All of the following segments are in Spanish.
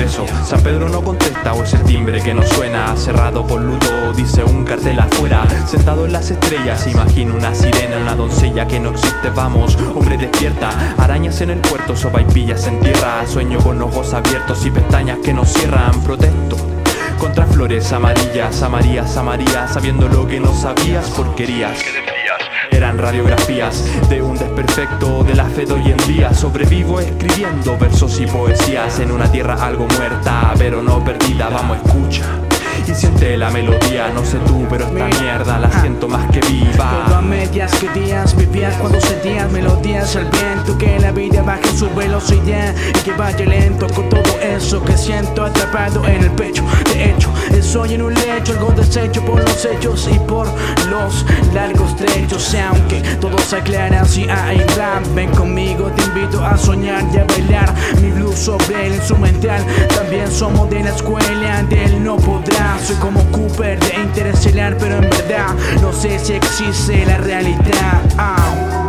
eso. San Pedro no contesta o es el timbre que no suena. Cerrado por luto, dice un cartel afuera. Sentado en las estrellas, imagino una sirena, una doncella que no existe. Vamos, hombre despierta. Arañas en el puerto, sopa y pillas en tierra. Sueño con ojos abiertos y pestañas que no cierran. Protesto contra flores amarillas, amarillas, amarillas, sabiendo lo que no sabías, porquerías. Eran radiografías de un desperfecto de la fe de hoy en día. Sobrevivo escribiendo versos y poesías en una tierra algo muerta, pero no perdida. Vamos, escucha. Y siente la melodía, no sé tú, pero esta mierda la siento más que viva. Todo a medias que días vivías cuando sentías melodías al viento Que la vida baje su velocidad y que vaya lento con todo eso que siento atrapado en el pecho. De hecho, soy en un lecho, algo deshecho por los hechos y por los largos trechos. Aunque todo se aclara si hay rap, ven conmigo, te invito a soñar y a bailar. Sobre el instrumental, también somos de la escuela del no podrá. Soy como Cooper de Interestelar, pero en verdad no sé si existe la realidad. Ah.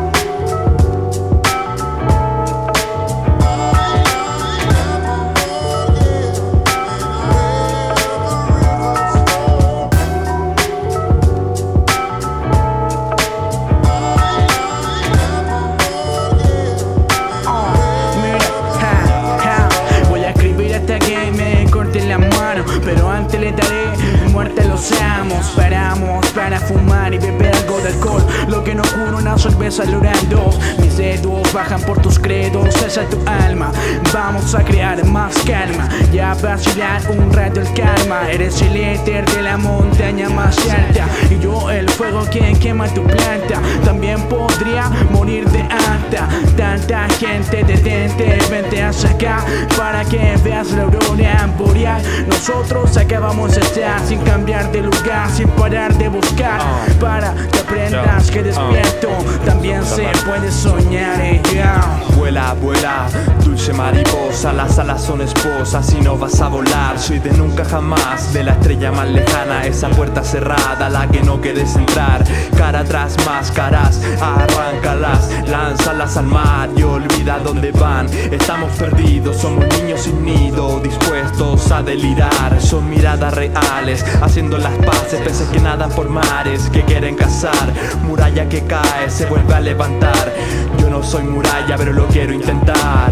Pero antes le daré muerte a los amos. Paramos para fumar y beber algo de alcohol. Lo que no cura una cerveza llorando Mis dedos bajan por tus credos Esa es tu alma. Vamos a crear más calma. Y a vacilar un rato el karma. Eres el éter de la montaña más alta. Y yo el fuego quien quema tu planta. También podría morir de alta Tanta gente detente Vente hacia acá para que veas la aurora boreal Nosotros acabamos de estar sin cambiar de lugar Sin parar de buscar Para que que despierto También se puede soñar eh, yeah. Vuela, vuela, dulce mariposa, las alas son esposas y no vas a volar. Soy de nunca jamás, de la estrella más lejana, esa puerta cerrada, la que no quieres entrar. Cara atrás, máscaras, arráncalas, lánzalas al mar y olvida dónde van. Estamos perdidos, somos niños sin nido, dispuestos a delirar. Son miradas reales, haciendo las paces, peces que nadan por mares, que quieren cazar. Muralla que cae, se vuelve a levantar. Yo no soy muralla, pero lo quiero intentar.